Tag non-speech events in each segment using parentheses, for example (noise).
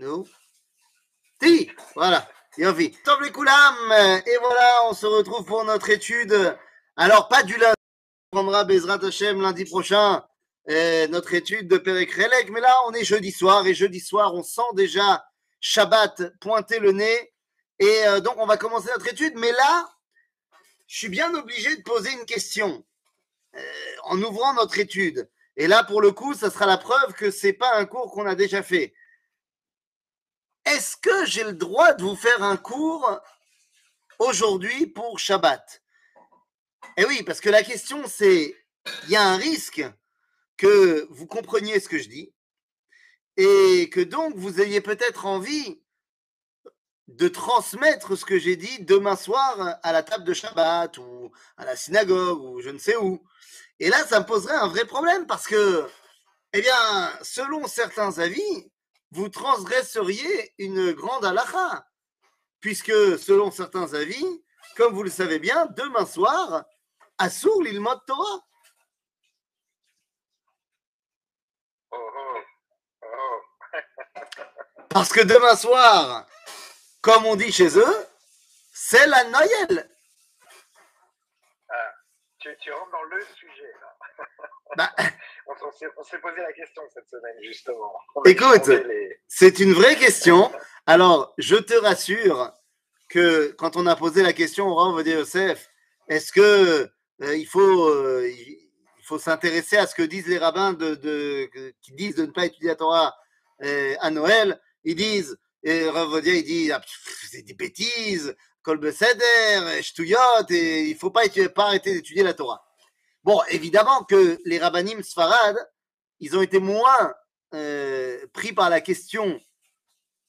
Nous Si, voilà. Yofi. Et voilà, on se retrouve pour notre étude. Alors, pas du lundi. On prendra Bezrat Hashem lundi prochain. notre étude de Perek Relek. Mais là, on est jeudi soir. Et jeudi soir, on sent déjà Shabbat pointer le nez. Et euh, donc, on va commencer notre étude. Mais là, je suis bien obligé de poser une question euh, en ouvrant notre étude. Et là, pour le coup, ça sera la preuve que c'est pas un cours qu'on a déjà fait. Est-ce que j'ai le droit de vous faire un cours aujourd'hui pour Shabbat? Eh oui, parce que la question c'est, il y a un risque que vous compreniez ce que je dis et que donc vous ayez peut-être envie de transmettre ce que j'ai dit demain soir à la table de Shabbat ou à la synagogue ou je ne sais où. Et là, ça me poserait un vrai problème parce que, eh bien, selon certains avis, vous transgresseriez une grande halakha. Puisque, selon certains avis, comme vous le savez bien, demain soir, Assour l'ilmot Torah. Oh, oh, oh. (laughs) Parce que demain soir, comme on dit chez eux, c'est la Noël. Ah, tu, tu rentres dans le sujet, là. Bah, (laughs) On, s'est- posé la question cette semaine, justement. On Écoute. les- C'est une vraie question. Alors, je te rassure que quand on a posé la question au Rav de Yosef, est-ce que euh, il faut, euh, il faut s'intéresser à ce que disent les rabbins de, qui disent de ne pas étudier la Torah euh, à Noël? Ils disent, et Rav il dit, ah, c'est des bêtises, Kol Beseder, Shtuyot, et il faut pas, étudier- pas arrêter d'étudier la Torah. Bon, évidemment que les rabbinim sfarad, ils ont été moins euh, pris par la question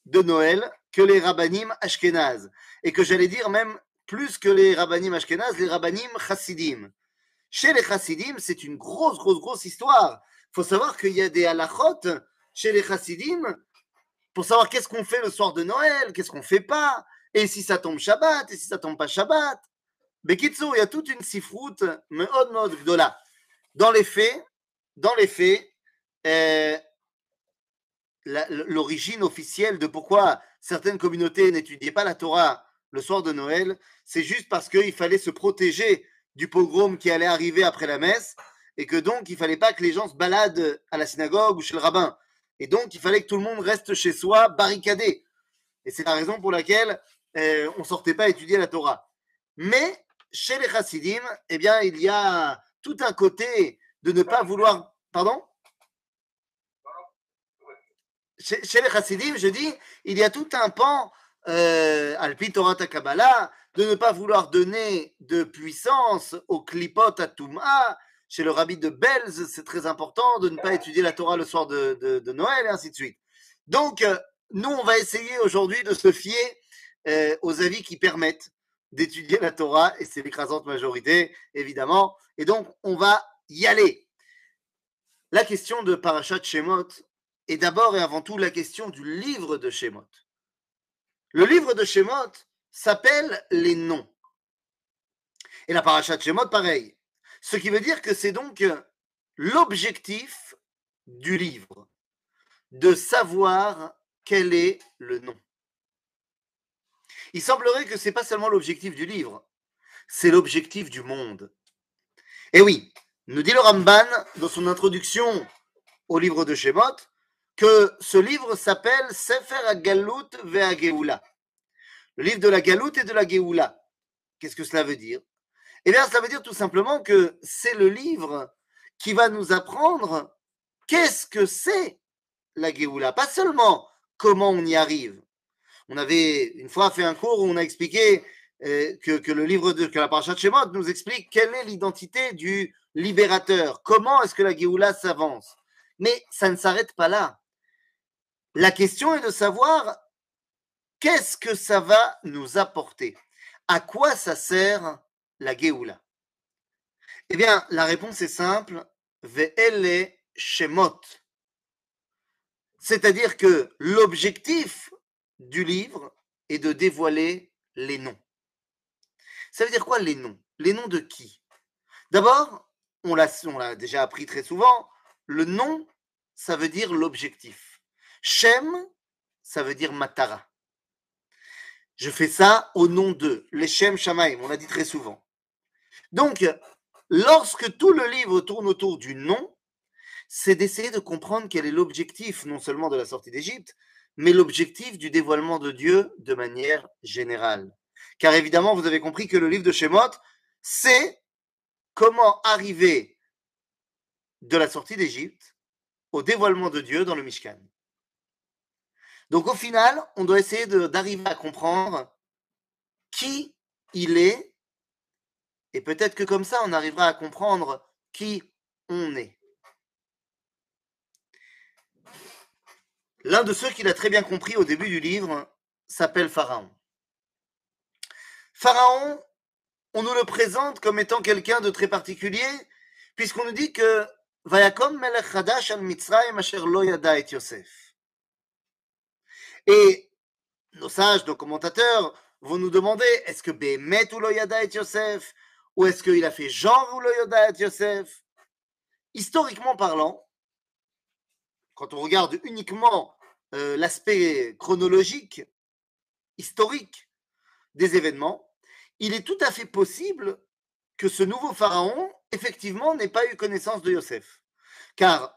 de Noël que les rabbinim ashkénazes. Et que j'allais dire même plus que les rabbinim ashkénazes, les rabbinim chassidim. Chez les chassidim, c'est une grosse, grosse, grosse histoire. Il faut savoir qu'il y a des halachot chez les chassidim pour savoir qu'est-ce qu'on fait le soir de Noël, qu'est-ce qu'on fait pas, et si ça tombe Shabbat, et si ça tombe pas Shabbat. Bekitsu, il y a toute une sifroute meod meod gdola. Dans les faits, dans les faits, euh, l'origine officielle de pourquoi certaines communautés n'étudiaient pas la Torah le soir de Noël, c'est juste parce qu'il fallait se protéger du pogrom qui allait arriver après la messe, et que donc il fallait pas que les gens se baladent à la synagogue ou chez le rabbin. Et donc il fallait que tout le monde reste chez soi barricadé. Et c'est la raison pour laquelle euh, on sortait pas étudier la Torah. Mais chez les chassidim, eh bien, il y a tout un côté de ne pas vouloir. Pardon? Chez, les chassidim, je dis, il y a tout un pan, euh, Alpi Torah Kabbalah, de ne pas vouloir donner de puissance au klipot à. Chez le rabbi de Belz, c'est très important de ne pas étudier la Torah le soir de Noël et ainsi de suite. Donc, euh, nous, on va essayer aujourd'hui de se fier euh, aux avis qui permettent d'étudier la Torah, et c'est l'écrasante majorité, évidemment. Et donc, on va y aller. La question de Parashat Shemot est d'abord et avant tout la question du livre de Shemot. Le livre de Shemot s'appelle les noms. Et la Parashat Shemot, pareil. Ce qui veut dire que c'est donc l'objectif du livre, de savoir quel est le nom. Il semblerait que ce n'est pas seulement l'objectif du livre, c'est l'objectif du monde. Et oui, nous dit le Ramban dans son introduction au livre de Shemot que ce livre s'appelle Sefer HaGalut ve'HaGeula. Le livre de la Galoute et de la Géoula. Qu'est-ce que cela veut dire? Eh bien, cela veut dire tout simplement que c'est le livre qui va nous apprendre qu'est-ce que c'est la Géoula. Pas seulement comment on y arrive. On avait une fois fait un cours où on a expliqué euh, que, que le livre de que la Parashat Shemot nous explique quelle est l'identité du libérateur. Comment est-ce que la Géoula s'avance? Mais ça ne s'arrête pas là. La question est de savoir qu'est-ce que ça va nous apporter? À quoi ça sert la Géoula? Eh bien, la réponse est simple Ve'ele Shemot. C'est-à-dire que l'objectif du livre est de dévoiler les noms. Ça veut dire quoi les noms? Les noms de qui? D'abord, on l'a déjà appris très souvent, le nom, ça veut dire l'objectif. Shem, ça veut dire matara. Je fais ça au nom de l'Echem Shamaim, on l'a dit très souvent. Donc, lorsque tout le livre tourne autour du nom, c'est d'essayer de comprendre quel est l'objectif non seulement de la sortie d'Égypte, mais l'objectif du dévoilement de Dieu de manière générale. Car évidemment, vous avez compris que le livre de Shemot, c'est comment arriver de la sortie d'Égypte au dévoilement de Dieu dans le Mishkan. Donc au final, on doit essayer d'arriver à comprendre qui il est, et peut-être que comme ça, on arrivera à comprendre qui on est. L'un de ceux qui l'a très bien compris au début du livre s'appelle Pharaon. Pharaon, on nous le présente comme étant quelqu'un de très particulier, puisqu'on nous dit que melech yada et Yosef. Et nos sages, nos commentateurs vont nous demander est-ce que Behemet ou lo et Yosef ou est-ce qu'il a fait genre ou lo et Yosef? Historiquement parlant, quand on regarde uniquement euh, l'aspect chronologique, historique des événements, il est tout à fait possible que ce nouveau pharaon, effectivement, n'ait pas eu connaissance de Yosef. Car,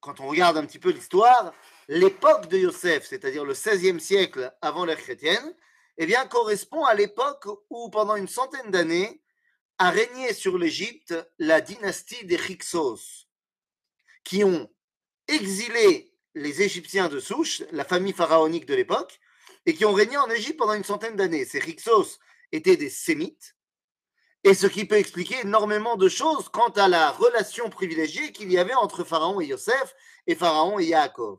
quand on regarde un petit peu l'histoire, l'époque de Yosef, c'est-à-dire le 16e siècle avant l'ère chrétienne, eh bien, correspond à l'époque où, pendant une centaine d'années, a régné sur l'Égypte la dynastie des Hyksos, qui ont exilé les Égyptiens de souche, la famille pharaonique de l'époque, et qui ont régné en Égypte pendant une centaine d'années. Ces Hyksos étaient des Sémites, et ce qui peut expliquer énormément de choses quant à la relation privilégiée qu'il y avait entre Pharaon et Yosef et Pharaon et Yaakov.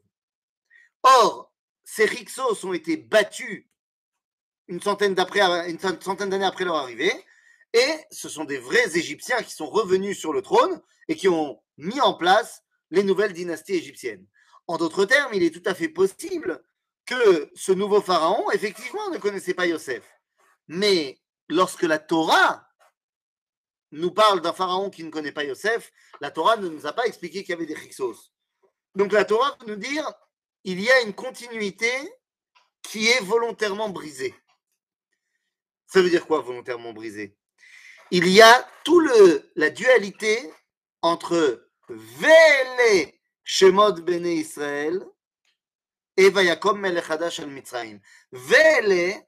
Or, ces Hyksos ont été battus une centaine d'années après leur arrivée, et ce sont des vrais Égyptiens qui sont revenus sur le trône et qui ont mis en place les nouvelles dynasties égyptiennes. En d'autres termes, il est tout à fait possible que ce nouveau pharaon, effectivement, ne connaissait pas Yosef. Mais lorsque la Torah nous parle d'un pharaon qui ne connaît pas Yosef, la Torah ne nous a pas expliqué qu'il y avait des Hyksos. Donc la Torah peut nous dire il y a une continuité qui est volontairement brisée. Ça veut dire quoi volontairement brisée? Il y a tout la dualité entre Vele Bene Israël et Vayakom Melech Hadash al Mitzrayim. Vele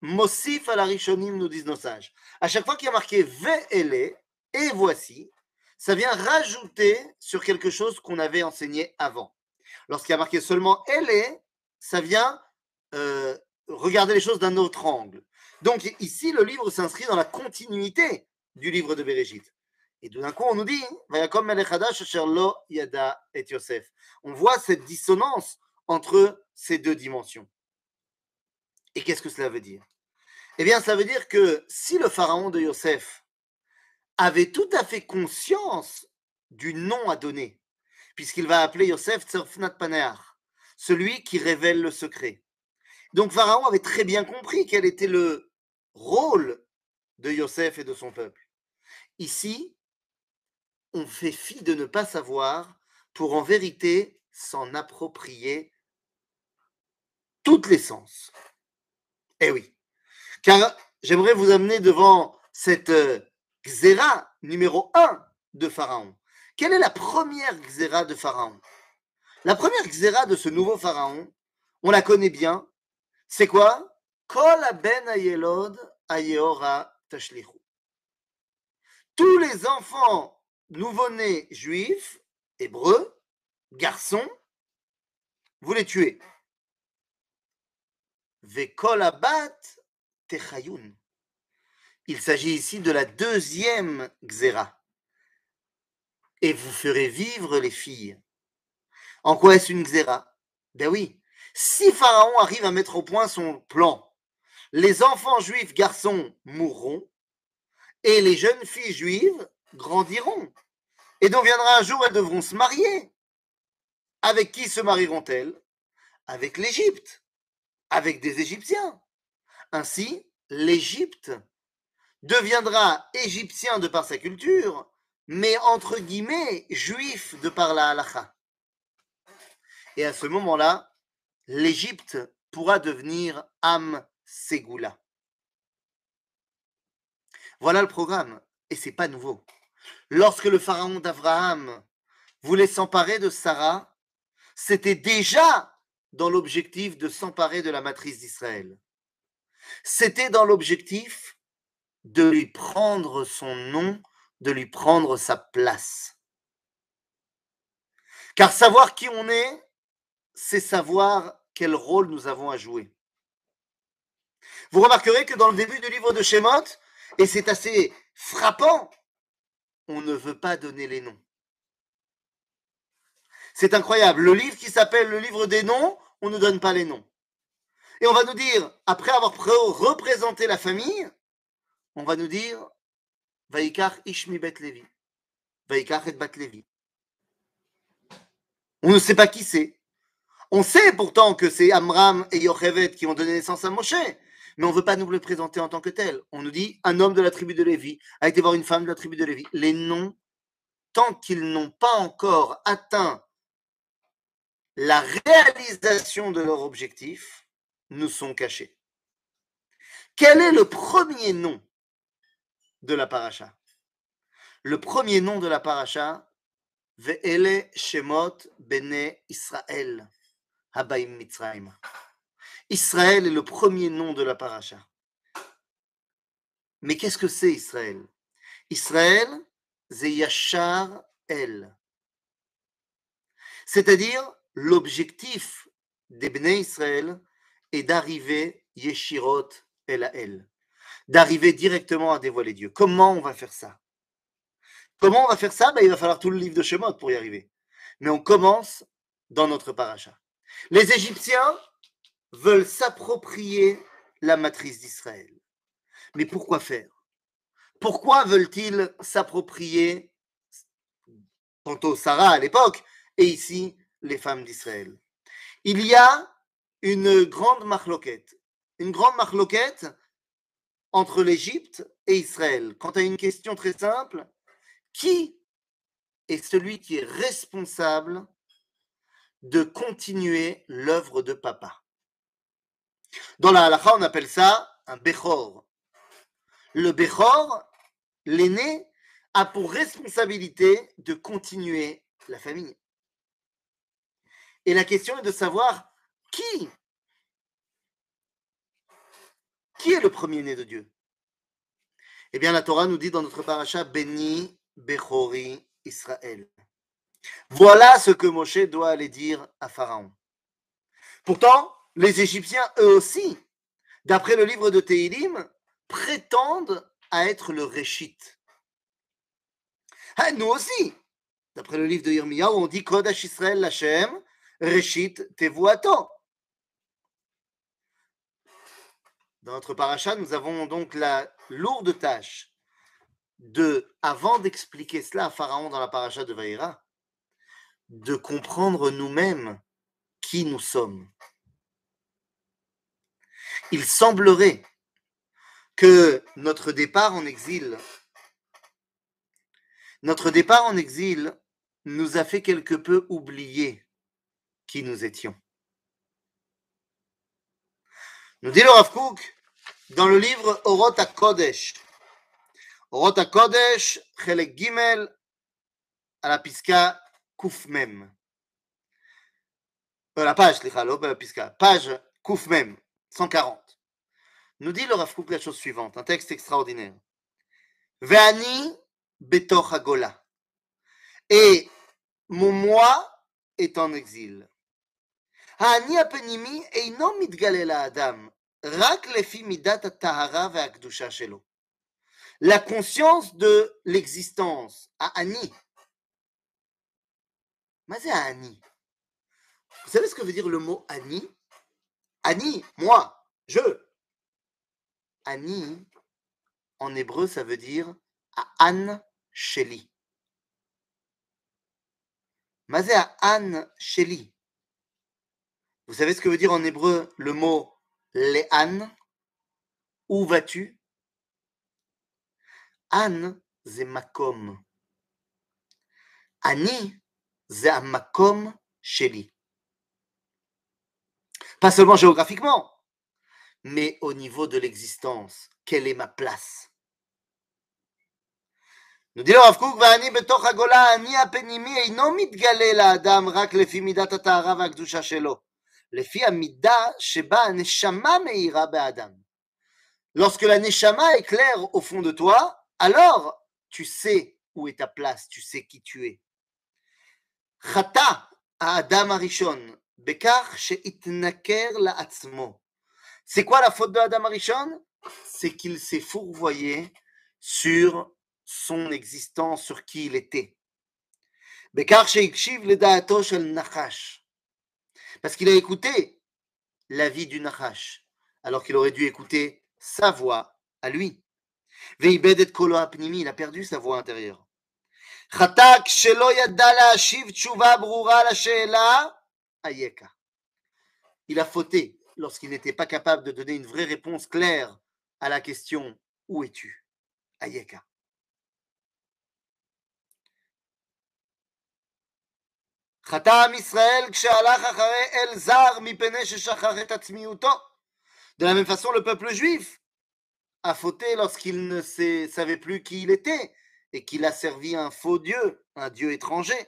Mosif al Arishonim, nous disent nos sages. À chaque fois qu'il y a marqué Vele et voici, ça vient rajouter sur quelque chose qu'on avait enseigné avant. Lorsqu'il y a marqué seulement Elle, ça vient euh, regarder les choses d'un autre angle. Donc ici, le livre s'inscrit dans la continuité du livre de Bereshit. Et d'un coup, on nous dit. On voit cette dissonance entre ces deux dimensions. Et qu'est-ce que cela veut dire? Eh bien, ça veut dire que si le pharaon de Yosef avait tout à fait conscience du nom à donner, puisqu'il va appeler Yosef Tzerfnat Paneach, celui qui révèle le secret. Donc Pharaon avait très bien compris quel était le rôle de Yosef et de son peuple. Ici, on fait fi de ne pas savoir pour en vérité s'en approprier toutes les sens. Eh oui, car j'aimerais vous amener devant cette euh, xéra numéro 1 de Pharaon. Quelle est la première xéra de Pharaon? La première xéra de ce nouveau Pharaon, on la connaît bien, c'est quoi? Tous les enfants nouveau-nés juifs, hébreux, garçons, vous les tuez. Vekolabat techayun. Il s'agit ici de la deuxième xéra. Et vous ferez vivre les filles. En quoi est-ce une xéra? Ben oui, si Pharaon arrive à mettre au point son plan, les enfants juifs garçons mourront et les jeunes filles juives grandiront. Et donc viendra un jour, elles devront se marier. Avec qui se marieront-elles? Avec l'Égypte, avec des Égyptiens. Ainsi, l'Égypte deviendra égyptien de par sa culture, mais entre guillemets juif de par la halakha. Et à ce moment-là, l'Égypte pourra devenir Am Ségoula. Voilà le programme, et c'est pas nouveau. Lorsque le pharaon d'Abraham voulait s'emparer de Sarah, c'était déjà dans l'objectif de s'emparer de la matrice d'Israël. C'était dans l'objectif de lui prendre son nom, de lui prendre sa place. Car savoir qui on est, c'est savoir quel rôle nous avons à jouer. Vous remarquerez que dans le début du livre de Shemot, et c'est assez frappant, on ne veut pas donner les noms. C'est incroyable. Le livre qui s'appelle le livre des noms, on ne donne pas les noms. Et on va nous dire, après avoir représenté la famille, on va nous dire Vaikar Ishmi Bet Levi. Vaikar et Bat Levi. On ne sait pas qui c'est. On sait pourtant que c'est Amram et Yochevet qui ont donné naissance à Moshe, mais on ne veut pas nous le présenter en tant que tel. On nous dit un homme de la tribu de Lévi a été voir une femme de la tribu de Lévi. Les noms, tant qu'ils n'ont pas encore atteint la réalisation de leur objectif, nous sont cachés. Quel est le premier nom de la paracha? Le premier nom de la paracha, Ve'ele Shemot Bene Israël, Habaim Mitzrayim. Israël est le premier nom de la paracha. Mais qu'est-ce que c'est Israël? Israël, c'est El. C'est-à-dire, l'objectif des Israël est d'arriver Yeshirot El El, d'arriver directement à dévoiler Dieu. Comment on va faire ça? Comment on va faire ça? Ben, Il va falloir tout le livre de Shemot pour y arriver. Mais on commence dans notre paracha. Les Égyptiens veulent s'approprier la matrice d'Israël. Mais pourquoi faire? Pourquoi veulent-ils s'approprier, tantôt Sarah à l'époque, et ici les femmes d'Israël? Il y a une grande marloquette, une grande marloquette entre l'Égypte et Israël. Quant à une question très simple, qui est celui qui est responsable de continuer l'œuvre de papa? Dans la halakha, on appelle ça un Bechor. Le Bechor, l'aîné, a pour responsabilité de continuer la famille. Et la question est de savoir qui Qui est le premier-né de Dieu Eh bien, la Torah nous dit dans notre paracha Béni Bechori Israël. Voilà ce que Moshe doit aller dire à Pharaon. Pourtant, les Égyptiens, eux aussi, d'après le livre de Tehilim, prétendent à être le Réchit. Ah, nous aussi, d'après le livre de Yirmiyahu, on dit Kodash Israël Lachem, Réchit Tevuato. Dans notre paracha, nous avons donc la lourde tâche de, avant d'expliquer cela à Pharaon dans la paracha de Vaïra, de comprendre nous-mêmes qui nous sommes il semblerait que notre départ en exil, notre départ en exil nous a fait quelque peu oublier qui nous étions. Nous dit le Rav dans le livre Orot Kodesh. Orot Kodesh, Chelek Gimel, à la Piska Kufmem. Euh, la page, la Piska, page. 140. Nous dit le Rav la chose suivante, un texte extraordinaire. Ve'ani betoch hagola. Et mon moi est en exil. Ha'ani apenimi eino mitgale adam. Rak lefi midat tahara ve'akdusha shelo. La conscience de l'existence, Ani. Mais c'est Ani. Vous savez ce que veut dire le mot Ani Ani, moi, je. Ani, en hébreu, ça veut dire An Sheli. Mazé An Sheli. Vous savez ce que veut dire en hébreu le mot Le'an Où vas-tu? An, c'est makom. Ani, c'est sheli Pas seulement géographiquement, mais au niveau de l'existence. Quelle est ma place nous dit le Rav Kook, ואני בתוך הגולה, האני הפנימי אינו מתגלה לאדם רק לפי מידת הטהרה והקדושה שלו, לפי המידה שבה הנשמה מאירה באדם. Lorsque la neshama est claire au fond de toi, alors tu sais où est ta place, tu sais qui tu es. חטא האדם הראשון בכך שהתנכר לעצמו. c'est quoi la faute de Adam Arishon C'est qu'il s'est fourvoyé sur son existence, sur qui il était. Parce qu'il a écouté la vie du nachash, alors qu'il aurait dû écouter sa voix à lui. Il a perdu sa voix intérieure. Chatak shelo yadda la'ashiv tshuva brura la she'ela ayeka. Il a fauté lorsqu'il n'était pas capable de donner une vraie réponse claire à la question Où es-tu Ayeka. חטא עם ישראל כשהלך אחרי אל זר מפני ששכח את עצמיותו. De la même façon, le peuple juif a fauté lorsqu'il ne sait- savait plus qui il était et qu'il a servi un faux Dieu, un Dieu étranger.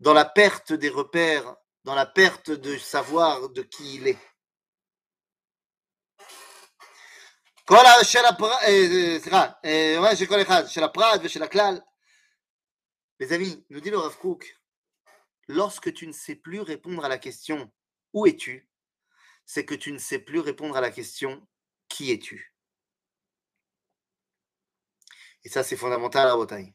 dans la perte des repères, dans la perte de savoir de qui il est. כל ה- של הפר- אה, אה, סליחה, אה, אומר של כל אחד, של הפרט ושל הכלל. Les amis, nous dit le Rav Kook, lorsque tu ne sais plus répondre à la question où es-tu, c'est que tu ne sais plus répondre à la question qui es-tu. Et ça, c'est fondamental à Botaï.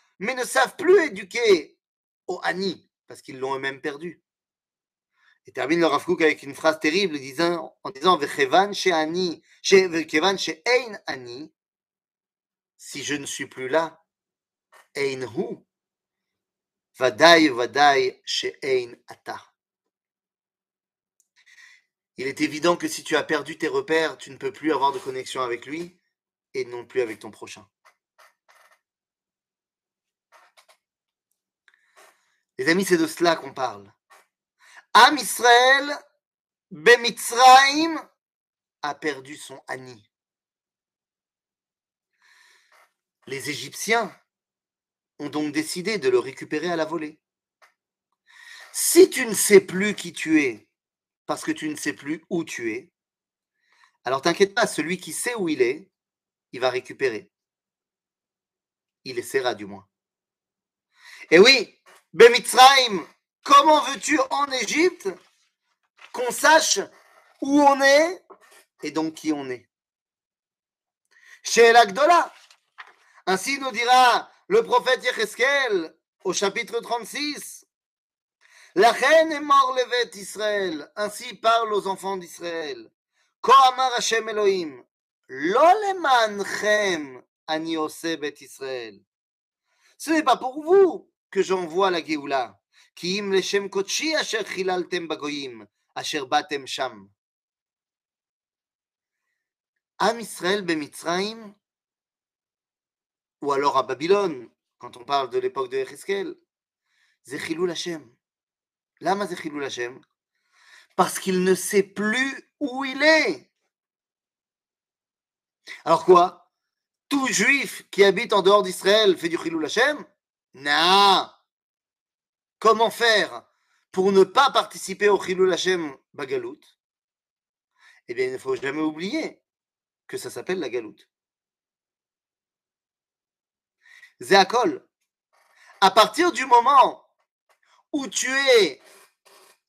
mais ne savent plus éduquer au Ani, parce qu'ils l'ont eux-mêmes perdu. Et termine le Rav avec une phrase terrible disant, en disant si je ne suis plus là, ein hu, vadai vadai she'ein ata. Il est évident que si tu as perdu tes repères, tu ne peux plus avoir de connexion avec lui et non plus avec ton prochain. Les amis, c'est de cela qu'on parle. Am Israël, Bemitzraim, a perdu son Ani. Les Égyptiens ont donc décidé de le récupérer à la volée. Si tu ne sais plus qui tu es, parce que tu ne sais plus où tu es, alors t'inquiète pas, celui qui sait où il est, il va récupérer. Il essaiera du moins. Et oui, Bemitzraim, comment veux-tu en Égypte qu'on sache où on est et donc qui on est? Chez l'Agdola. Ainsi nous dira le prophète Yecheskel au chapitre 36. La reine est mort levet Israël. Ainsi parle aux enfants d'Israël. Ko amar Hashem Elohim. Lo lemanchem ani bet Israël. Ce n'est pas pour vous que j'envoie à la Géoula. Kiim leshem kotshi asher chilaltem bagoyim, asher batem sham. Am Israël bemitzraim, ou alors à Babylone, quand on parle de l'époque de Echeskel, Zechilou Hashem. Lama Zechilou Hashem Parce qu'il ne sait plus où il est. Alors quoi? Tout juif qui habite en dehors d'Israël fait du Chilou Hashem non Comment faire pour ne pas participer au chilul Hashem Bagalout? Eh bien, il ne faut jamais oublier que ça s'appelle la galoute. Zéakol, à partir du moment où tu es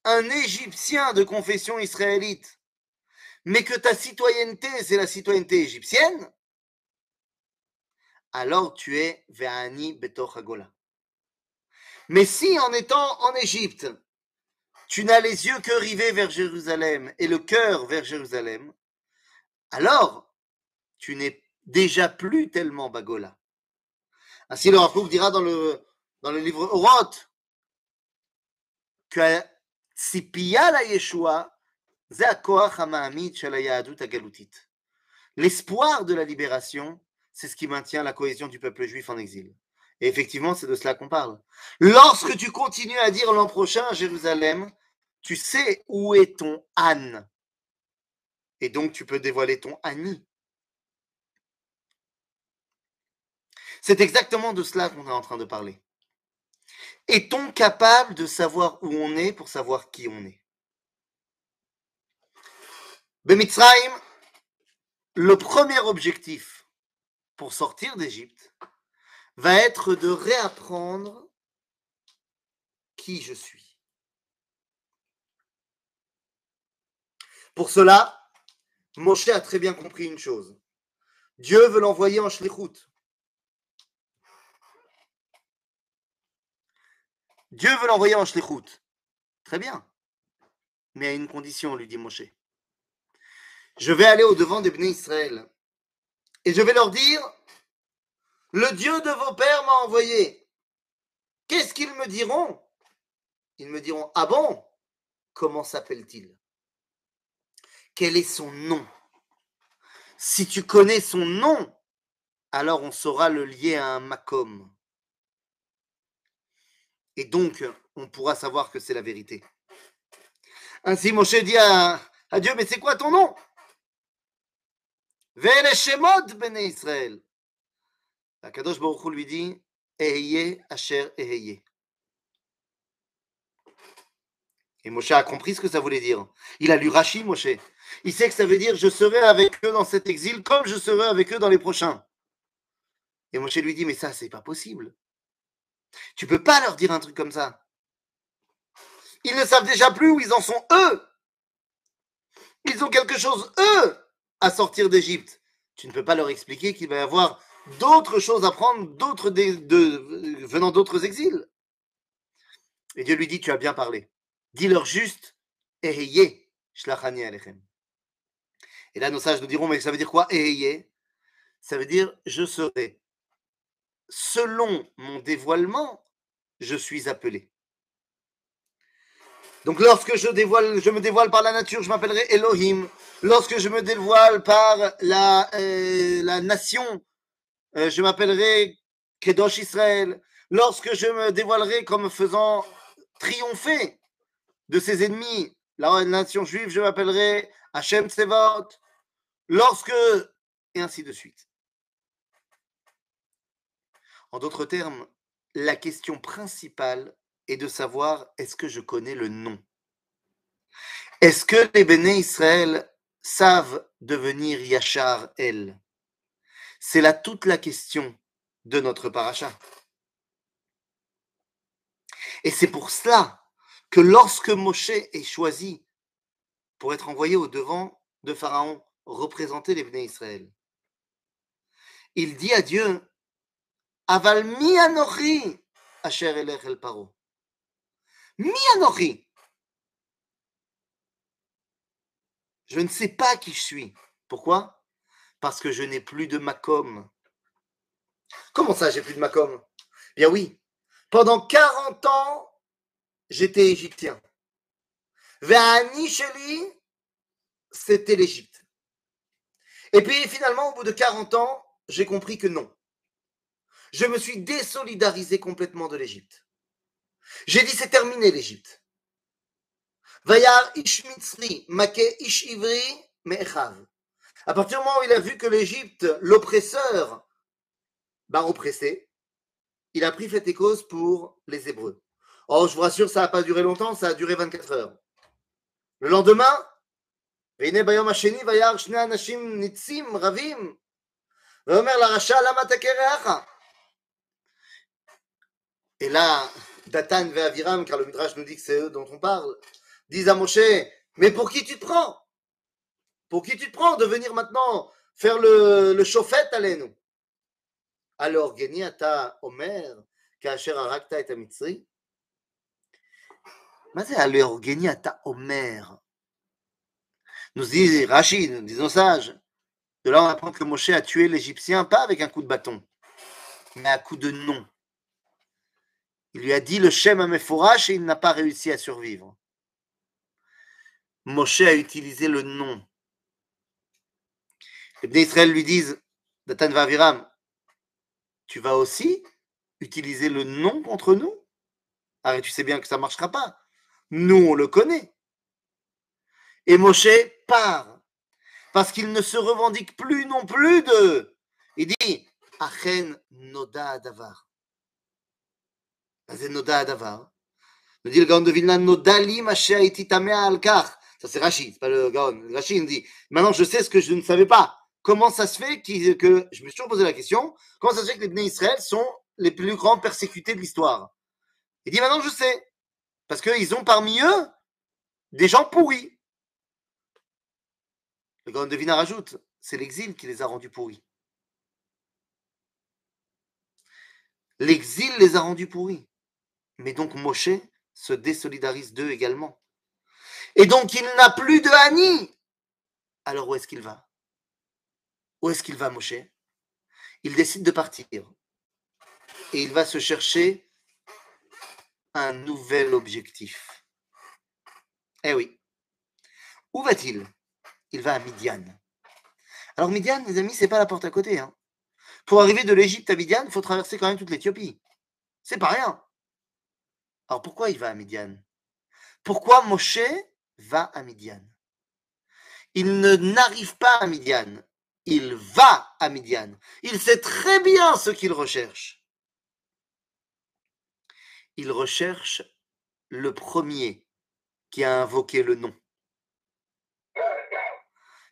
un Égyptien de confession israélite, mais que ta citoyenneté, c'est la citoyenneté égyptienne, alors tu es Ve'ani Betoch Hagola. Mais si en étant en Égypte, tu n'as les yeux que rivés vers Jérusalem et le cœur vers Jérusalem, alors tu n'es déjà plus tellement Bagola. Ainsi le Rafouk dira dans le, livre Oroth que la Yeshua, L'espoir de la libération, c'est ce qui maintient la cohésion du peuple juif en exil. Effectivement, c'est de cela qu'on parle. Lorsque tu continues à dire l'an prochain à Jérusalem, tu sais où est ton âne. Et donc tu peux dévoiler ton Annie. C'est exactement de cela qu'on est en train de parler. Est-on capable de savoir où on est pour savoir qui on est? Bemitzraïm, le premier objectif pour sortir d'Égypte va être de réapprendre qui je suis. Pour cela, Moshe a très bien compris une chose. Dieu veut l'envoyer en Shlichut. Dieu veut l'envoyer en Shlichut. Très bien. Mais à une condition, lui dit Moshe. Je vais aller au-devant des Bnei Israël. Et je vais leur dire, le Dieu de vos pères m'a envoyé. Qu'est-ce qu'ils me diront? Ils me diront, ah bon? Comment s'appelle-t-il? Quel est son nom? Si tu connais son nom, alors on saura le lier à un makom. Et donc, on pourra savoir que c'est la vérité. Ainsi, Moshe dit à, Dieu, mais c'est quoi ton nom? Shemot Bene Israël. Kadosh Baruch lui dit, Eheye Asher Eheye. Et Moshe a compris ce que ça voulait dire. Il a lu Rashi, Moshe. Il sait que ça veut dire je serai avec eux dans cet exil comme je serai avec eux dans les prochains. Et Moshe lui dit mais ça c'est pas possible. Tu peux pas leur dire un truc comme ça. Ils ne savent déjà plus où ils en sont eux. Ils ont quelque chose eux à sortir d'Égypte. Tu ne peux pas leur expliquer qu'il va y avoir d'autres choses à prendre venant d'autres exils. Et Dieu lui dit, tu as bien parlé. Dis-leur juste, Eheye, shlachani alechem. Et là, nos sages nous diront, mais ça veut dire quoi, Eheye? Ça veut dire, je serai selon mon dévoilement, je suis appelé. Donc lorsque je, dévoile, je me dévoile par la nature, je m'appellerai Elohim. Lorsque je me dévoile par la, euh, la nation, euh, je m'appellerai Kedosh Israël. Lorsque je me dévoilerai comme faisant triompher de ses ennemis, la nation juive, je m'appellerai Hachem Tsevot. Lorsque, et ainsi de suite. En d'autres termes, la question principale est de savoir est-ce que je connais le nom? Est-ce que les béné Israël savent devenir Yachar El? C'est là toute la question de notre paracha. Et c'est pour cela que lorsque Moshe est choisi pour être envoyé au devant de Pharaon, représenter les béné Israël, il dit à Dieu Aval mi anochi asher elech el paro. Mi anochi. Je ne sais pas qui je suis. Pourquoi? Parce que je n'ai plus de Macom. Comment ça, j'ai plus de Macom? Bien oui. Pendant 40 ans, j'étais égyptien. Sheli, c'était l'Égypte. Et puis finalement, au bout de 40 ans, j'ai compris que non je me suis désolidarisé complètement de l'Égypte. J'ai dit c'est terminé l'Égypte. Vayar make à partir du moment où il a vu que l'Égypte, l'oppresseur, m'a oppressé, il a pris fait et cause pour les Hébreux. Oh, je vous rassure, ça n'a pas duré longtemps, ça a duré 24 heures. Le lendemain, et là, Datan et Aviram, car le Midrash nous dit que c'est eux dont on parle, disent à Moshe, mais pour qui tu te prends? Pour qui tu te prends de venir maintenant faire le, le chauffette nous Alors, Geniata Omer, כאשר הרגת את המצרי? מה זה alors Geniata Omer Nous dit Rachid, nous disons sages, de là on apprend que Moshe a tué l'Égyptien pas avec un coup de bâton, mais à coup de nom. Il lui a dit le Shem Ameforash et il n'a pas réussi à survivre. Moshe a utilisé le nom. Et bien Israël lui disent, Datan Vaviram, tu vas aussi utiliser le nom contre nous? Ah, Arrête, tu sais bien que ça ne marchera pas. Nous, on le connaît. Et Moshe part, parce qu'il ne se revendique plus non plus de... Il dit, Achen Noda Adavar. Noda Adavar. Me dit le Gaon de Vilna, Nodali Mashéa Ititamea Alkar. Ça, c'est Rachid, c'est pas le Gaon. Rachid dit, maintenant je sais ce que je ne savais pas. Comment ça se fait que, je me suis toujours posé la question, comment ça se fait que les Bnei Israël sont les plus grands persécutés de l'histoire? Il dit, maintenant je sais. Parce qu'ils ont parmi eux des gens pourris. Le Gaon de Vilna rajoute, c'est l'exil qui les a rendus pourris. L'exil les a rendus pourris. Mais donc Moshe se désolidarise d'eux également. Et donc il n'a plus de Hani. Alors où est-ce qu'il va? Où est-ce qu'il va Moshe? Il décide de partir. Et il va se chercher un nouvel objectif. Eh oui. Où va-t-il? Il va à Midian. Alors Midian, les amis, c'est pas la porte à côté. Hein. Pour arriver de l'Égypte à Midian, il faut traverser quand même toute l'Éthiopie. C'est pas rien. Alors pourquoi il va à Midian? Pourquoi Moshe va à Midian? Il ne n'arrive pas à Midian, il va à Midian. Il sait très bien ce qu'il recherche. Il recherche le premier qui a invoqué le nom.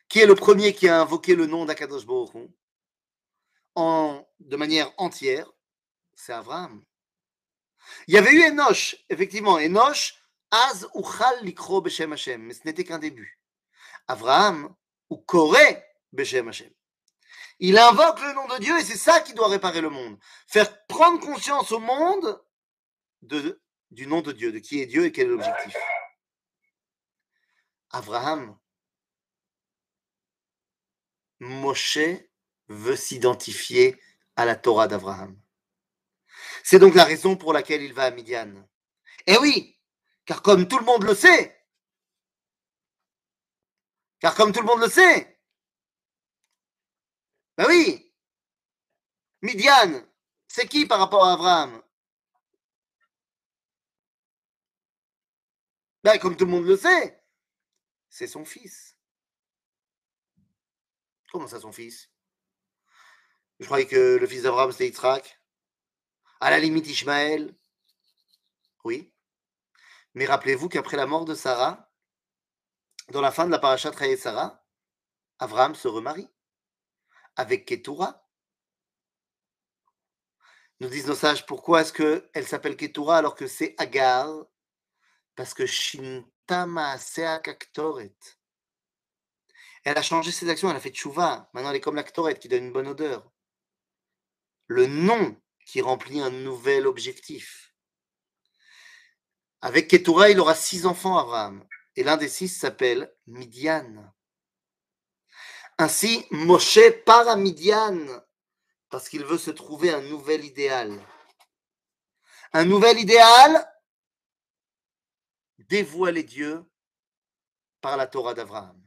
Qui est le premier qui a invoqué le nom d'Akadosh en, de manière entière C'est Abraham. Il y avait eu Enoch, effectivement. Enoch, Az Uchal Likro Beshem Hashem, mais ce n'était qu'un début. Abraham, ou Koré Il invoque le nom de Dieu et c'est ça qui doit réparer le monde. Faire prendre conscience au monde de, du nom de Dieu, de qui est Dieu et quel est l'objectif. Abraham, Moshe veut s'identifier à la Torah d'Abraham. C'est donc la raison pour laquelle il va à Midian. Eh oui, car comme tout le monde le sait, car comme tout le monde le sait, ben oui, Midian, c'est qui par rapport à Abraham? Ben comme tout le monde le sait, c'est son fils. Comment ça, son fils? Je croyais que le fils d'Abraham, c'était Yitzhak. À la limite, Ishmaël, oui. Mais rappelez-vous qu'après la mort de Sarah, dans la fin de la parachat Raye Sarah, Abraham se remarie avec Ketura. Nous disent nos sages, pourquoi est-ce qu'elle s'appelle Ketura alors que c'est Agar Parce que Shintama Kaktoret. Elle a changé ses actions, elle a fait tchouva. Maintenant, elle est comme la qui donne une bonne odeur. Le nom qui remplit un nouvel objectif. Avec Ketura, il aura six enfants, Abraham. Et l'un des six s'appelle Midian. Ainsi, Moshe part à Midian parce qu'il veut se trouver un nouvel idéal. Un nouvel idéal dévoiler Dieu par la Torah d'Abraham.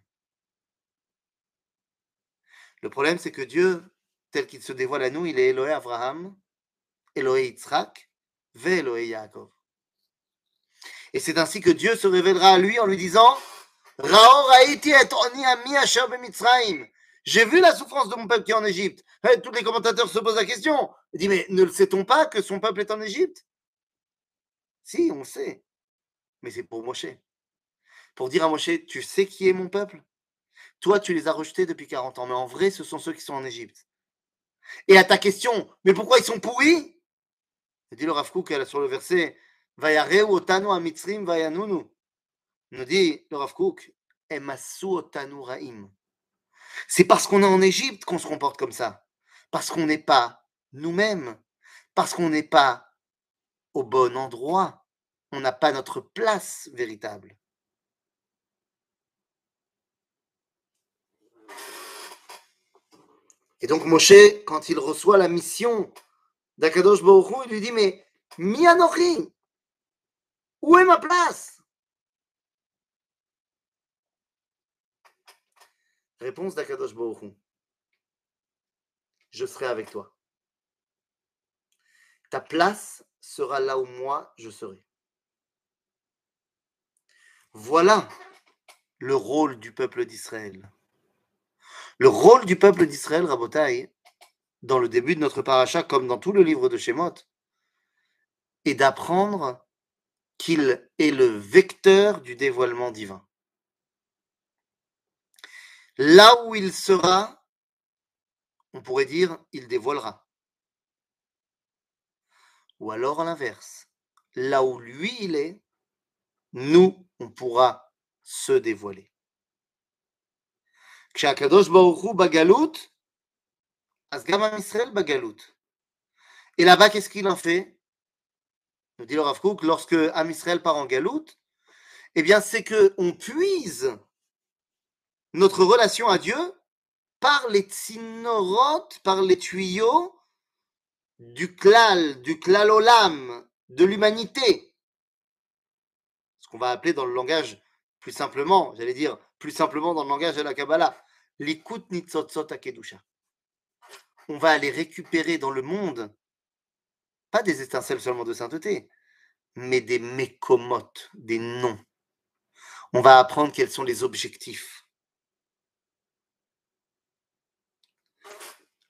Le problème, c'est que Dieu, tel qu'il se dévoile à nous, il est Elohé Abraham, Elohé Yitzhak, ve Elohé Yaakov. Et c'est ainsi que Dieu se révélera à lui en lui disant J'ai vu la souffrance de mon peuple qui est en Égypte. Tous les commentateurs se posent la question. Il dit Mais ne le sait-on pas que son peuple est en Égypte? Si, on sait. Mais c'est pour Moshe. Pour dire à Moshe Tu sais qui est mon peuple? Toi, tu les as rejetés depuis 40 ans, mais en vrai, ce sont ceux qui sont en Égypte. Et à ta question, mais pourquoi ils sont pourris? Dit le Rav sur le verset. Nous dit le Rav. C'est parce qu'on est en Égypte qu'on se comporte comme ça. Parce qu'on n'est pas nous-mêmes. Parce qu'on n'est pas au bon endroit. On n'a pas notre place véritable. Et donc Moshe, quand il reçoit la mission d'Akadosh Baruch il lui dit, mais Mianochi, où est ma place? Réponse d'Akadosh Baruch je serai avec toi. Ta place sera là où moi je serai. Voilà le rôle du peuple d'Israël. Le rôle du peuple d'Israël, Rabotai, dans le début de notre paracha, comme dans tout le livre de Shemot, est d'apprendre qu'il est le vecteur du dévoilement divin. Là où il sera, on pourrait dire, il dévoilera. Ou alors à l'inverse, là où lui il est, nous, on pourra se dévoiler. Et là-bas, qu'est-ce qu'il en fait? Nous dit le Rav Kook, lorsque Amisraël part en galoute, eh bien, c'est qu'on puise notre relation à Dieu par les tsinorotes, par les tuyaux du klal, du klalolam, de l'humanité. Ce qu'on va appeler dans le langage plus simplement, j'allais dire plus simplement dans le langage de la Kabbalah, Likut nitzotzot akedusha. On va aller récupérer dans le monde, pas des étincelles seulement de sainteté, mais des mécomotes, des noms. On va apprendre quels sont les objectifs.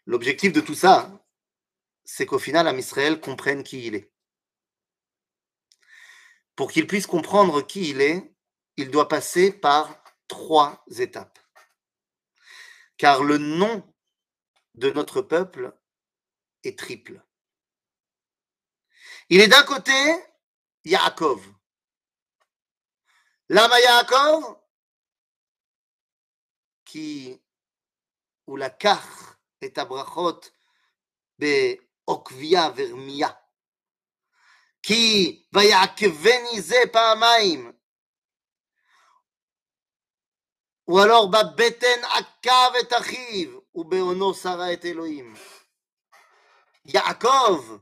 L'objectif de tout ça, c'est qu'au final, Am Israël comprenne qui il est. Pour qu'il puisse comprendre qui il est, il doit passer par trois étapes. Car le nom de notre peuple est triple. Il est d'un côté Yaakov. Lama Yaakov, qui, ou la kach est abrachot be okvia vermia, qui va yaakveni ze פעמיים ou alors Beten Akav et Achiv, ou Beono Sarah et Elohim. Yaakov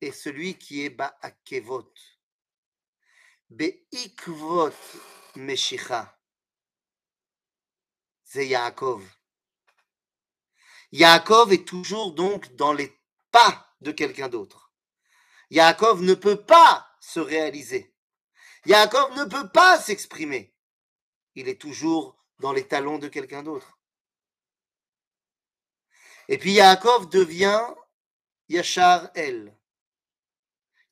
est celui qui est Ba'akevot. Be'ikvot Meshicha. C'est Yaakov. Yaakov est toujours donc dans les pas de quelqu'un d'autre. Yaakov ne peut pas se réaliser. Yaakov ne peut pas s'exprimer. Il est toujours dans les talons de quelqu'un d'autre. Et puis Yaakov devient Yachar El.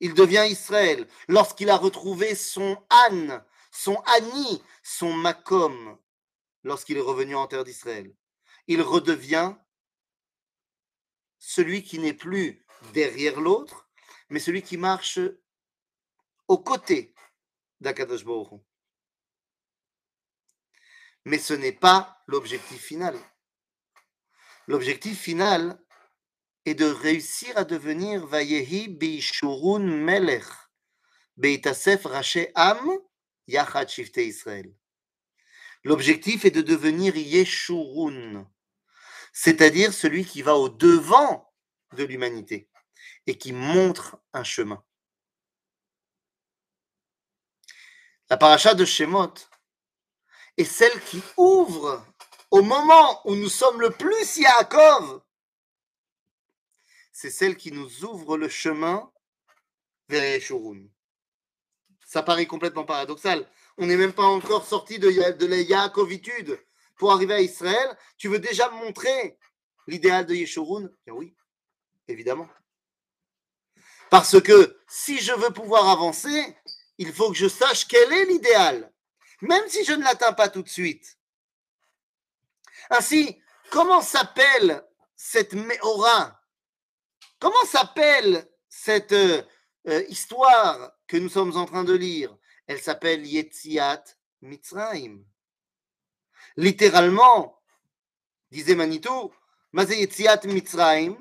Il devient Israël lorsqu'il a retrouvé son âne, son Ani, son Makom, lorsqu'il est revenu en terre d'Israël. Il redevient celui qui n'est plus derrière l'autre, mais celui qui marche aux côtés d'Akadosh mais ce n'est pas l'objectif final. L'objectif final est de réussir à devenir Vayehi Beishurun Melech, Beitasef Raché Am, Yachad Shifte Israël. L'objectif est de devenir Yeshurun, c'est-à-dire celui qui va au devant de l'humanité et qui montre un chemin. La paracha de Shemot et celle qui ouvre au moment où nous sommes le plus Yaakov, c'est celle qui nous ouvre le chemin vers Yeshurun. Ça paraît complètement paradoxal. On n'est même pas encore sorti de, de la Yaakovitude pour arriver à Israël. Tu veux déjà montrer l'idéal de Yeshurun? Oui, évidemment. Parce que si je veux pouvoir avancer, il faut que je sache quel est l'idéal même si je ne l'atteins pas tout de suite. Ainsi, comment s'appelle cette Méora Comment s'appelle cette euh, euh, histoire que nous sommes en train de lire? Elle s'appelle Yetziat Mitzrayim. Littéralement, disait Manitou, Mazé Yetziat Mitzrayim,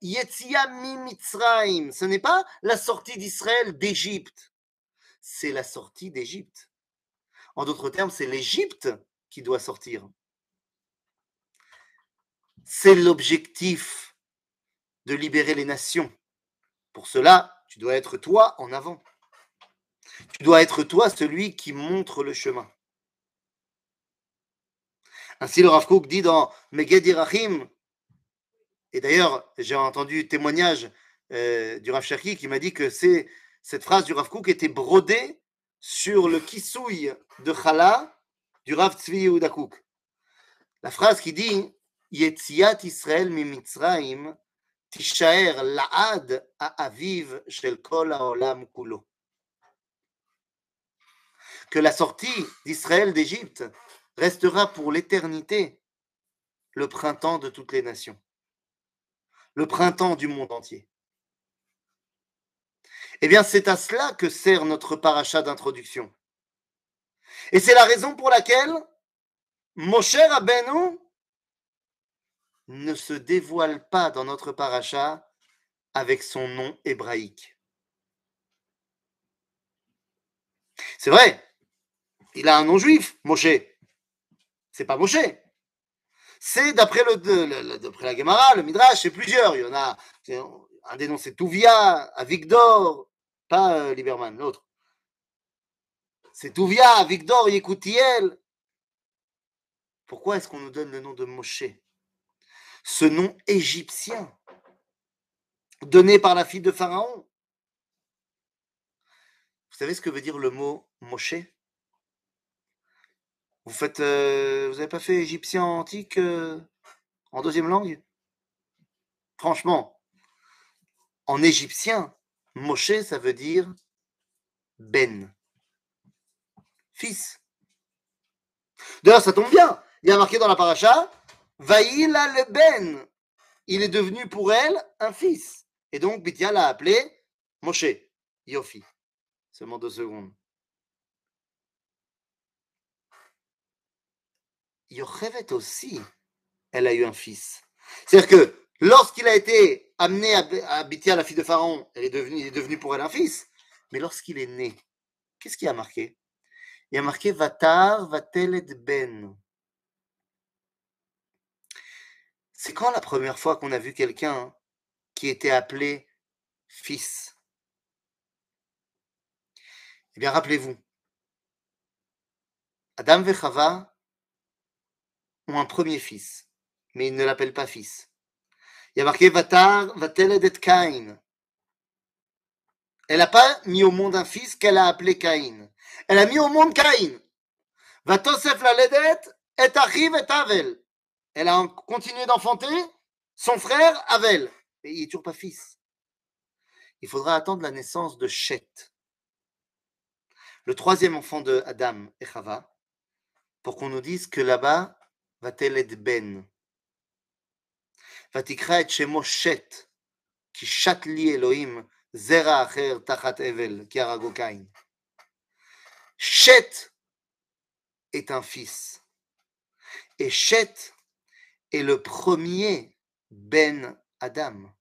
Yetzia mi Mitzrayim. Ce n'est pas la sortie d'Israël d'Égypte, c'est la sortie d'Égypte. En d'autres termes, c'est l'Égypte qui doit sortir. C'est l'objectif de libérer les nations. Pour cela, tu dois être toi en avant. Tu dois être toi celui qui montre le chemin. Ainsi, le Rav Kook dit dans Meged Irachim, et d'ailleurs, j'ai entendu témoignage euh, du Rav Cherki qui m'a dit que cette phrase du Rav Kook était brodée sur le kisouille de Chala du Rav Tzvi Kouk. La phrase qui dit Yetziat Israël mi tishaer la'ad aviv shel kol ha'olam kulo. Que la sortie d'Israël d'Égypte restera pour l'éternité le printemps de toutes les nations, le printemps du monde entier. Eh bien, c'est à cela que sert notre paracha d'introduction. Et c'est la raison pour laquelle Moshe Rabbeinu ne se dévoile pas dans notre paracha avec son nom hébraïque. C'est vrai, il a un nom juif, Moshe. C'est pas Moshe. C'est d'après la Gemara, le Midrash, c'est plusieurs. Il y en a un des noms, c'est Touvia, Avigdor, pas euh, Lieberman, l'autre. C'est Touvia, Avigdor, Yekoutiel. Pourquoi est-ce qu'on nous donne le nom de Moshe? Ce nom égyptien donné par la fille de Pharaon. Vous savez ce que veut dire le mot Moshe? Vous faites, euh, vous n'avez pas fait égyptien antique euh, en deuxième langue? Franchement, en égyptien, Moshe, ça veut dire Ben, fils. D'ailleurs, ça tombe bien. Il y a marqué dans la paracha Vaïla le Ben. Il est devenu pour elle un fils. Et donc, Bithia l'a appelé Moshe. Yofi. Seulement deux secondes. Yochevet aussi, elle a eu un fils. C'est-à-dire que lorsqu'il a été amené à, Bithia, la fille de Pharaon, il est devenu pour elle un fils. Mais lorsqu'il est né, qu'est-ce qui a marqué? Il a marqué Vatar Vateled Ben. C'est quand la première fois qu'on a vu quelqu'un qui était appelé fils? Eh bien, rappelez-vous, Adam et Chava ont un premier fils, mais ils ne l'appellent pas fils. Il y a marqué Vatar, Vateled et. Elle n'a pas mis au monde un fils qu'elle a appelé Caïn. Elle a mis au monde Caïn. Vatosef la ledet et arrive et avel elle a continué d'enfanter son frère Avel. Et il n'est toujours pas fils. Il faudra attendre la naissance de Chet, le troisième enfant de Adam et Chava, pour qu'on nous dise que là-bas, va t être Ben. ותקרא את שמו שת, כי שת לי אלוהים זרע אחר תחת אבל, כי הרגו קין. Chet est un fils. Et Chet est le premier Ben Adam.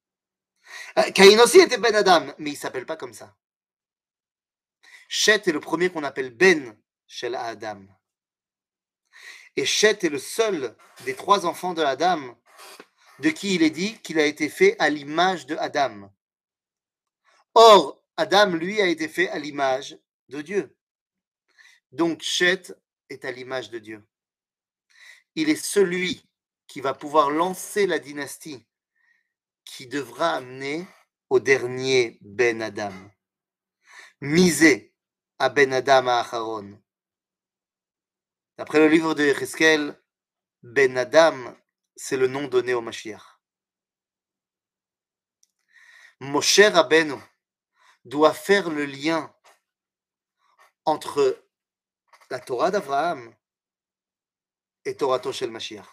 Euh, Caïn aussi était Ben Adam, mais il s'appelle pas comme ça. Chet est le premier qu'on appelle Ben chez Adam. Et Chet est le seul des trois enfants de Adam de qui il est dit qu'il a été fait à l'image de Adam. Or, Adam, lui, a été fait à l'image de Dieu. Donc, Chet est à l'image de Dieu. Il est celui qui va pouvoir lancer la dynastie qui devra amener au dernier Ben Adam. Miser à Ben Adam à Acharon. D'après le livre de Ezekiel, Ben Adam, c'est le nom donné au Mashiach. Moshe Rabbeinu doit faire le lien entre la Torah d'Abraham est Torah Shel Mashiach.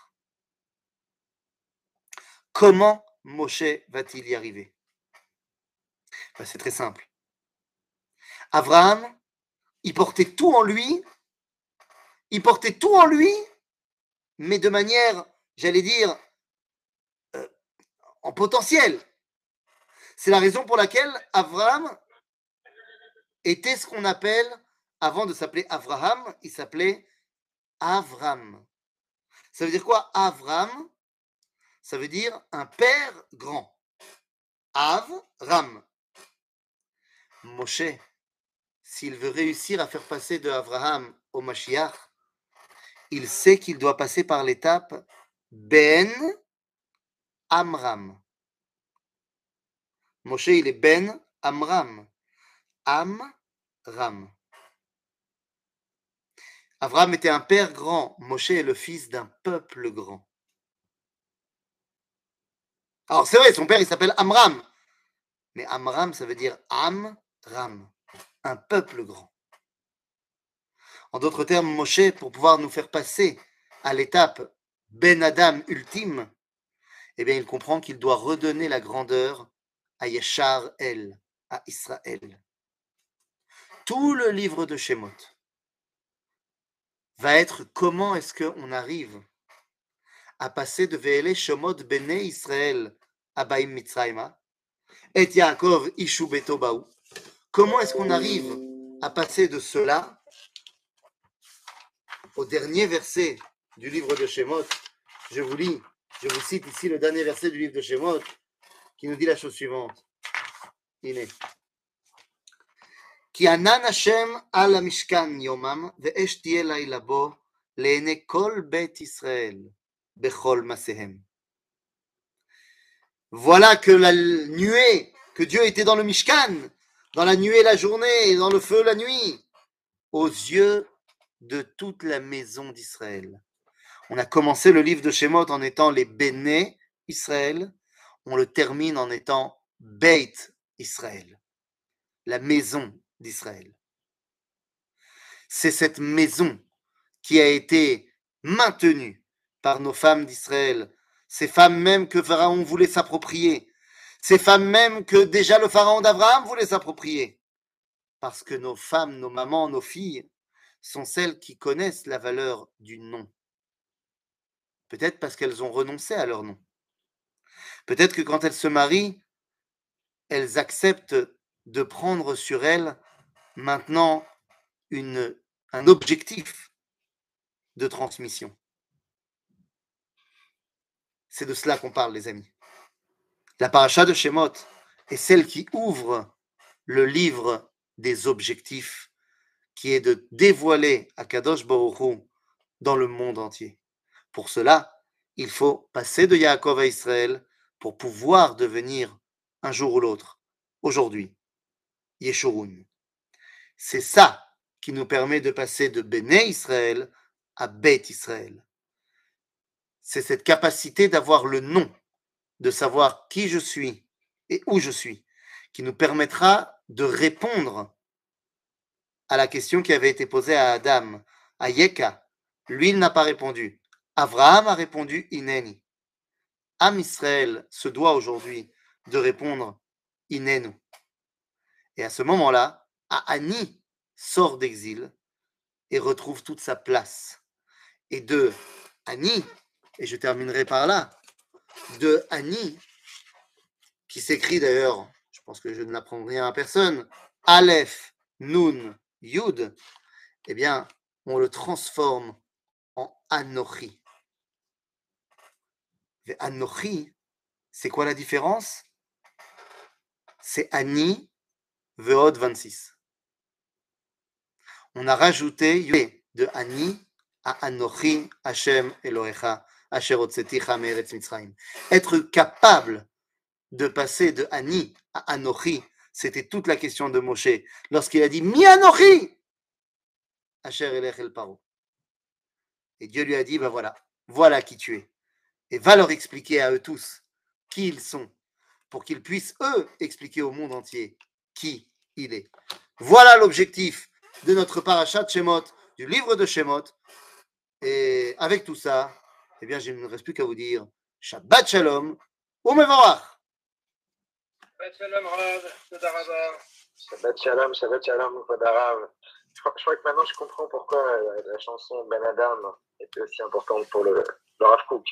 Comment Moshe va-t-il y arriver? Ben, C'est très simple. Abraham, il portait tout en lui, il portait tout en lui, mais de manière, j'allais dire, euh, en potentiel. C'est la raison pour laquelle Abraham était ce qu'on appelle, avant de s'appeler Abraham, il s'appelait Avram. Ça veut dire quoi Avram? Ça veut dire un père grand. Avram. Moshe, s'il veut réussir à faire passer de Abraham au Mashiach, il sait qu'il doit passer par l'étape Ben Amram. Moshe, il est Ben Amram. Amram. Abraham était un père grand, Moshe est le fils d'un peuple grand. Alors c'est vrai, son père il s'appelle Amram, mais Amram ça veut dire Amram, un peuple grand. En d'autres termes, Moshe, pour pouvoir nous faire passer à l'étape Ben Adam ultime, eh bien il comprend qu'il doit redonner la grandeur à Yeshar El, à Israël. Tout le livre de Shemot va être comment est-ce qu'on arrive à passer de Ve'ele Shemot Bene Israël à Baim Mitzrayma et Yaakov Ishu Betobaou. Comment est-ce qu'on arrive à passer de cela au dernier verset du livre de Shemot Je vous lis, je vous cite ici le dernier verset du livre de Shemot qui nous dit la chose suivante. Il est. כי ענן השם על המשכן יומם, ואש תהיה לילה בו, לעיני כל בית ישראל, בכל מעשיהם. Voilà que la nuée, que Dieu était dans le Mishkan, dans la nuée la journée, et dans le feu la nuit, aux yeux de toute la maison d'Israël. On a commencé le livre de Shemot en étant les Béné Israël, on le termine en étant Beit Israël, la maison d'Israël. C'est cette maison qui a été maintenue par nos femmes d'Israël, ces femmes même que Pharaon voulait s'approprier, ces femmes même que déjà le Pharaon d'Abraham voulait s'approprier. Parce que nos femmes, nos mamans, nos filles sont celles qui connaissent la valeur du nom. Peut-être parce qu'elles ont renoncé à leur nom. Peut-être que quand elles se marient, elles acceptent de prendre sur elles maintenant un objectif de transmission. C'est de cela qu'on parle, les amis. La paracha de Shemot est celle qui ouvre le livre des objectifs, qui est de dévoiler Akadosh Baruch dans le monde entier. Pour cela, il faut passer de Yaakov à Israël pour pouvoir devenir un jour ou l'autre, aujourd'hui, Yeshurun. C'est ça qui nous permet de passer de Béné Israël à Beth Israël. C'est cette capacité d'avoir le nom, de savoir qui je suis et où je suis, qui nous permettra de répondre à la question qui avait été posée à Adam, à Yeka. Lui, il n'a pas répondu. Abraham a répondu Ineni. Am Israël se doit aujourd'hui de répondre Inenu. Et à ce moment-là, Annie sort d'exil et retrouve toute sa place. Et de Annie, et je terminerai par là, de Annie, qui s'écrit d'ailleurs, je pense que je ne l'apprends rien à personne, Aleph, Nun, Yud, eh bien, on le transforme en Anochi. Anochi, c'est quoi la différence? C'est Annie, Veod 26 on a rajouté de Ani à Anochi Hashem Elohecha Asher Meretz Mitzrayim. Être capable de passer de Ani à Anochi, c'était toute la question de Moshe lorsqu'il a dit Mi Anochi Asher Elech El Paro. Et Dieu lui a dit, ben voilà, voilà qui tu es. Et va leur expliquer à eux tous qui ils sont, pour qu'ils puissent, eux, expliquer au monde entier qui il est. Voilà l'objectif de notre parachat Shemot du livre de Shemot. Et avec tout ça, eh bien, je ne reste plus qu'à vous dire Shabbat Shalom ou Mevorach. Shabbat Shalom. Shabbat Shalom, Shabbat. Je crois, je crois que maintenant je comprends pourquoi la chanson Ben Adam était aussi importante pour le, le Rav Kook.